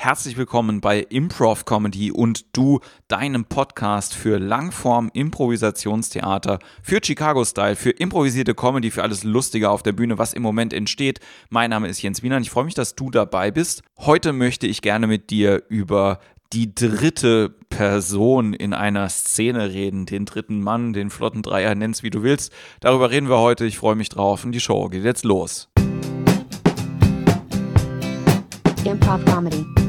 Herzlich willkommen bei Improv Comedy und du, deinem Podcast für Langform Improvisationstheater, für Chicago Style, für improvisierte Comedy, für alles Lustige auf der Bühne, was im Moment entsteht. Mein Name ist Jens Wiener und ich freue mich, dass du dabei bist. Heute möchte ich gerne mit dir über die dritte Person in einer Szene reden, den dritten Mann, den flotten Dreier, nenn's wie du willst. Darüber reden wir heute. Ich freue mich drauf und die Show geht jetzt los. Improv Comedy.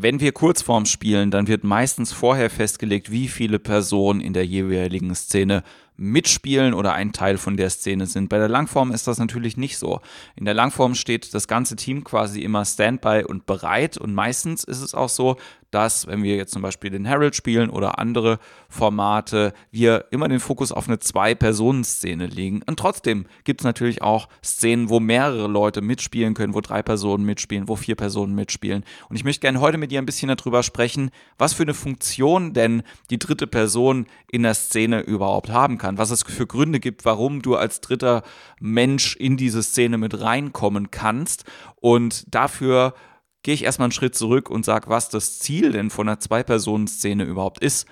Wenn wir Kurzform spielen, dann wird meistens vorher festgelegt, wie viele Personen in der jeweiligen Szene mitspielen oder ein Teil von der Szene sind. Bei der Langform ist das natürlich nicht so. In der Langform steht das ganze Team quasi immer Standby und bereit und meistens ist es auch so, dass, wenn wir jetzt zum Beispiel den Herald spielen oder andere Formate, wir immer den Fokus auf eine Zwei-Personen-Szene legen. Und trotzdem gibt es natürlich auch Szenen, wo mehrere Leute mitspielen können, wo drei Personen mitspielen, wo vier Personen mitspielen. Und ich möchte gerne heute mit dir ein bisschen darüber sprechen, was für eine Funktion denn die dritte Person in der Szene überhaupt haben kann kann, was es für Gründe gibt, warum du als dritter Mensch in diese Szene mit reinkommen kannst. Und dafür gehe ich erstmal einen Schritt zurück und sage, was das Ziel denn von einer Zwei-Personen-Szene überhaupt ist.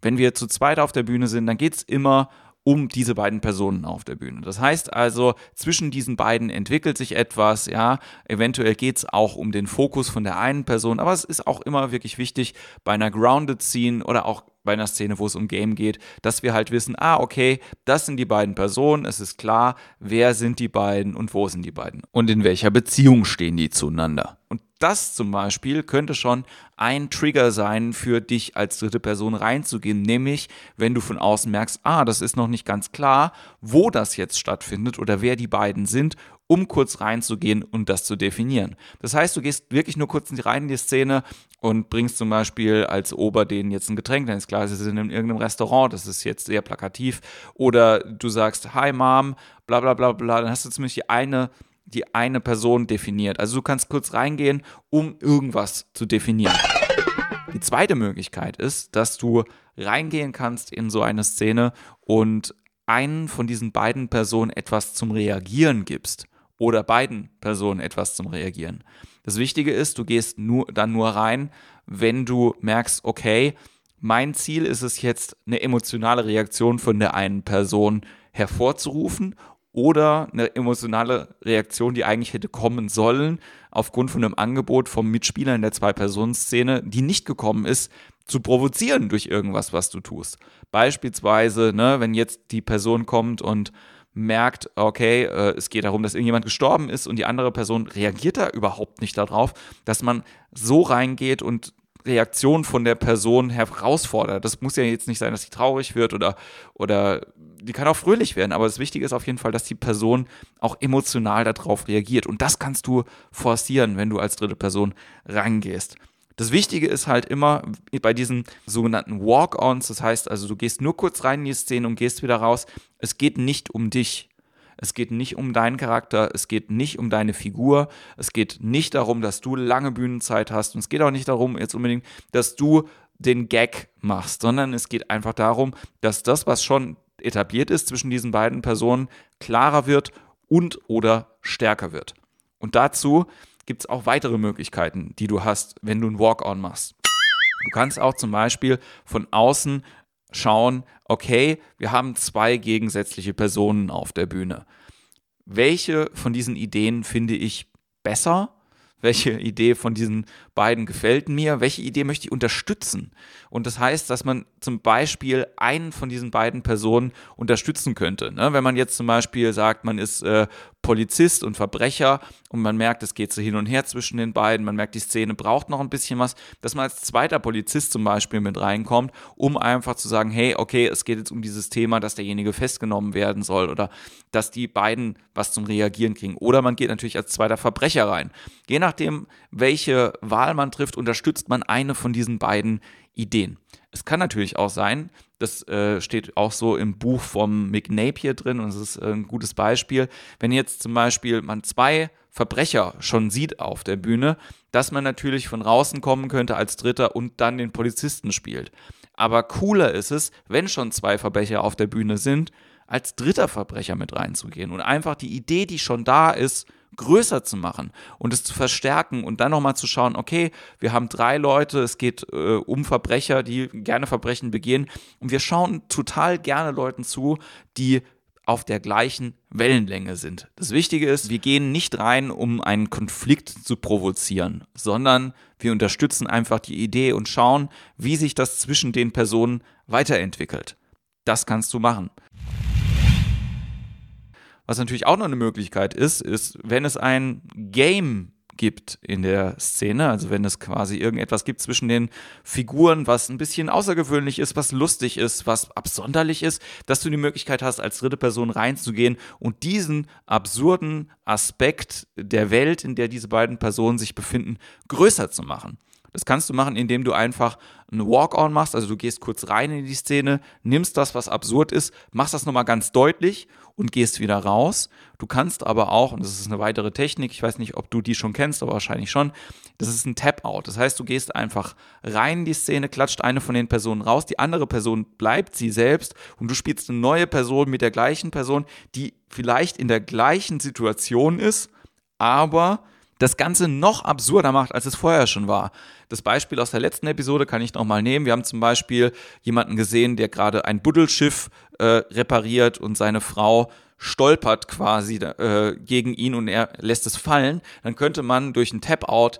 Wenn wir zu zweit auf der Bühne sind, dann geht es immer um diese beiden Personen auf der Bühne. Das heißt also, zwischen diesen beiden entwickelt sich etwas, ja, eventuell geht es auch um den Fokus von der einen Person, aber es ist auch immer wirklich wichtig bei einer Grounded Scene oder auch bei einer Szene, wo es um Game geht, dass wir halt wissen, ah, okay, das sind die beiden Personen, es ist klar, wer sind die beiden und wo sind die beiden und in welcher Beziehung stehen die zueinander. Und das zum Beispiel könnte schon ein Trigger sein, für dich als dritte Person reinzugehen, nämlich wenn du von außen merkst, ah, das ist noch nicht ganz klar, wo das jetzt stattfindet oder wer die beiden sind um kurz reinzugehen und das zu definieren. Das heißt, du gehst wirklich nur kurz rein in die Szene und bringst zum Beispiel als Ober denen jetzt ein Getränk, dann ist klar, sie sind in irgendeinem Restaurant, das ist jetzt sehr plakativ. Oder du sagst, hi Mom, bla bla bla bla, dann hast du zumindest die eine, die eine Person definiert. Also du kannst kurz reingehen, um irgendwas zu definieren. Die zweite Möglichkeit ist, dass du reingehen kannst in so eine Szene und einen von diesen beiden Personen etwas zum Reagieren gibst oder beiden Personen etwas zum Reagieren. Das Wichtige ist, du gehst nur, dann nur rein, wenn du merkst, okay, mein Ziel ist es jetzt, eine emotionale Reaktion von der einen Person hervorzurufen oder eine emotionale Reaktion, die eigentlich hätte kommen sollen, aufgrund von einem Angebot vom Mitspieler in der Zwei-Personen-Szene, die nicht gekommen ist, zu provozieren durch irgendwas, was du tust. Beispielsweise, ne, wenn jetzt die Person kommt und merkt, okay, äh, es geht darum, dass irgendjemand gestorben ist und die andere Person reagiert da überhaupt nicht darauf, dass man so reingeht und Reaktion von der Person herausfordert. Das muss ja jetzt nicht sein, dass sie traurig wird oder, oder die kann auch fröhlich werden, aber das Wichtige ist auf jeden Fall, dass die Person auch emotional darauf reagiert. Und das kannst du forcieren, wenn du als dritte Person reingehst. Das Wichtige ist halt immer bei diesen sogenannten Walk-ons, das heißt also, du gehst nur kurz rein in die Szene und gehst wieder raus. Es geht nicht um dich. Es geht nicht um deinen Charakter, es geht nicht um deine Figur, es geht nicht darum, dass du lange Bühnenzeit hast und es geht auch nicht darum, jetzt unbedingt, dass du den Gag machst, sondern es geht einfach darum, dass das, was schon etabliert ist zwischen diesen beiden Personen, klarer wird und oder stärker wird. Und dazu gibt es auch weitere Möglichkeiten, die du hast, wenn du ein Walk-on machst. Du kannst auch zum Beispiel von außen schauen, okay, wir haben zwei gegensätzliche Personen auf der Bühne. Welche von diesen Ideen finde ich besser? Welche Idee von diesen beiden gefällt mir? Welche Idee möchte ich unterstützen? Und das heißt, dass man zum Beispiel einen von diesen beiden Personen unterstützen könnte. Ne? Wenn man jetzt zum Beispiel sagt, man ist äh, Polizist und Verbrecher und man merkt, es geht so hin und her zwischen den beiden, man merkt, die Szene braucht noch ein bisschen was, dass man als zweiter Polizist zum Beispiel mit reinkommt, um einfach zu sagen, hey, okay, es geht jetzt um dieses Thema, dass derjenige festgenommen werden soll oder dass die beiden was zum Reagieren kriegen. Oder man geht natürlich als zweiter Verbrecher rein. Je nachdem, welche Wahl man trifft, unterstützt man eine von diesen beiden Ideen. Es kann natürlich auch sein, das äh, steht auch so im Buch vom Mick Napier drin und es ist äh, ein gutes Beispiel. Wenn jetzt zum Beispiel man zwei Verbrecher schon sieht auf der Bühne, dass man natürlich von draußen kommen könnte als Dritter und dann den Polizisten spielt. Aber cooler ist es, wenn schon zwei Verbrecher auf der Bühne sind, als dritter Verbrecher mit reinzugehen und einfach die Idee, die schon da ist, größer zu machen und es zu verstärken und dann nochmal zu schauen, okay, wir haben drei Leute, es geht äh, um Verbrecher, die gerne Verbrechen begehen und wir schauen total gerne Leuten zu, die auf der gleichen Wellenlänge sind. Das Wichtige ist, wir gehen nicht rein, um einen Konflikt zu provozieren, sondern wir unterstützen einfach die Idee und schauen, wie sich das zwischen den Personen weiterentwickelt. Das kannst du machen. Was natürlich auch noch eine Möglichkeit ist, ist, wenn es ein Game gibt in der Szene, also wenn es quasi irgendetwas gibt zwischen den Figuren, was ein bisschen außergewöhnlich ist, was lustig ist, was absonderlich ist, dass du die Möglichkeit hast, als dritte Person reinzugehen und diesen absurden Aspekt der Welt, in der diese beiden Personen sich befinden, größer zu machen. Das kannst du machen, indem du einfach einen Walk-on machst, also du gehst kurz rein in die Szene, nimmst das, was absurd ist, machst das nochmal ganz deutlich und gehst wieder raus. Du kannst aber auch, und das ist eine weitere Technik, ich weiß nicht, ob du die schon kennst, aber wahrscheinlich schon, das ist ein Tap-out. Das heißt, du gehst einfach rein in die Szene, klatscht eine von den Personen raus, die andere Person bleibt sie selbst und du spielst eine neue Person mit der gleichen Person, die vielleicht in der gleichen Situation ist, aber das Ganze noch absurder macht, als es vorher schon war. Das Beispiel aus der letzten Episode kann ich nochmal nehmen. Wir haben zum Beispiel jemanden gesehen, der gerade ein Buddelschiff äh, repariert und seine Frau stolpert quasi äh, gegen ihn und er lässt es fallen. Dann könnte man durch ein Tap-Out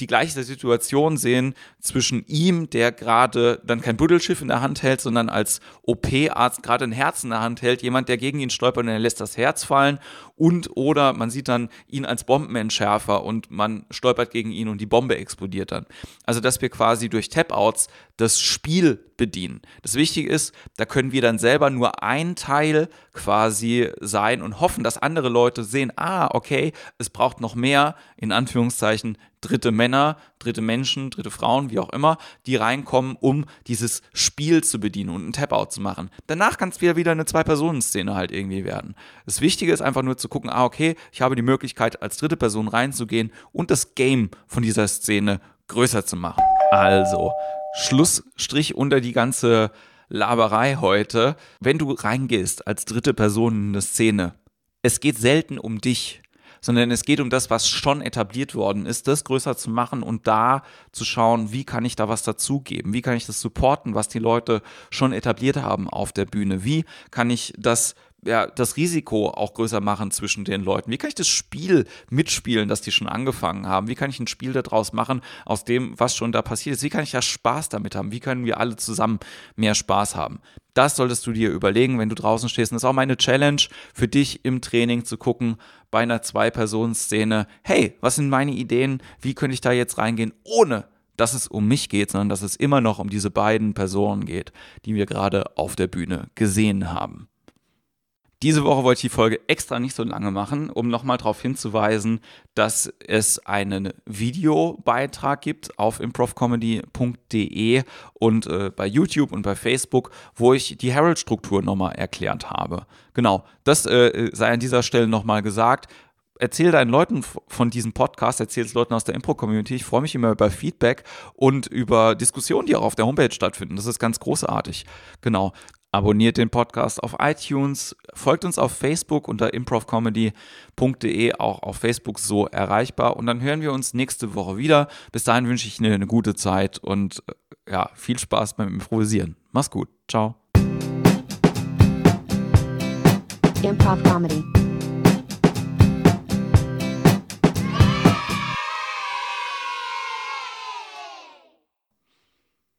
die gleiche Situation sehen zwischen ihm, der gerade dann kein Buddelschiff in der Hand hält, sondern als OP-Arzt gerade ein Herz in der Hand hält, jemand, der gegen ihn stolpert und er lässt das Herz fallen und oder man sieht dann ihn als Bombenentschärfer und man stolpert gegen ihn und die Bombe explodiert dann. Also, dass wir quasi durch Tap-Outs das Spiel bedienen. Das Wichtige ist, da können wir dann selber nur ein Teil quasi sein und hoffen, dass andere Leute sehen, ah, okay, es braucht noch mehr, in Anführungszeichen, dritte Männer, dritte Menschen, dritte Frauen, wie auch immer, die reinkommen, um dieses Spiel zu bedienen und einen Tap-Out zu machen. Danach kann es wieder wieder eine Zwei-Personen-Szene halt irgendwie werden. Das Wichtige ist einfach nur zu gucken, ah, okay, ich habe die Möglichkeit, als dritte Person reinzugehen und das Game von dieser Szene größer zu machen. Also, Schlussstrich unter die ganze Laberei heute. Wenn du reingehst als dritte Person in eine Szene, es geht selten um dich sondern es geht um das, was schon etabliert worden ist, das größer zu machen und da zu schauen, wie kann ich da was dazugeben, wie kann ich das supporten, was die Leute schon etabliert haben auf der Bühne, wie kann ich das ja, das Risiko auch größer machen zwischen den Leuten? Wie kann ich das Spiel mitspielen, das die schon angefangen haben? Wie kann ich ein Spiel daraus machen, aus dem, was schon da passiert ist? Wie kann ich ja Spaß damit haben? Wie können wir alle zusammen mehr Spaß haben? Das solltest du dir überlegen, wenn du draußen stehst. Und das ist auch meine Challenge für dich im Training zu gucken, bei einer Zwei-Personen-Szene, hey, was sind meine Ideen? Wie könnte ich da jetzt reingehen, ohne dass es um mich geht, sondern dass es immer noch um diese beiden Personen geht, die wir gerade auf der Bühne gesehen haben. Diese Woche wollte ich die Folge extra nicht so lange machen, um nochmal darauf hinzuweisen, dass es einen Videobeitrag gibt auf improvcomedy.de und äh, bei YouTube und bei Facebook, wo ich die Herald-Struktur nochmal erklärt habe. Genau, das äh, sei an dieser Stelle nochmal gesagt erzähl deinen Leuten von diesem Podcast, erzähl es Leuten aus der Impro-Community. Ich freue mich immer über Feedback und über Diskussionen, die auch auf der Homepage stattfinden. Das ist ganz großartig. Genau. Abonniert den Podcast auf iTunes, folgt uns auf Facebook unter improvcomedy.de, auch auf Facebook so erreichbar. Und dann hören wir uns nächste Woche wieder. Bis dahin wünsche ich eine, eine gute Zeit und äh, ja, viel Spaß beim Improvisieren. Mach's gut. Ciao. Improv Comedy.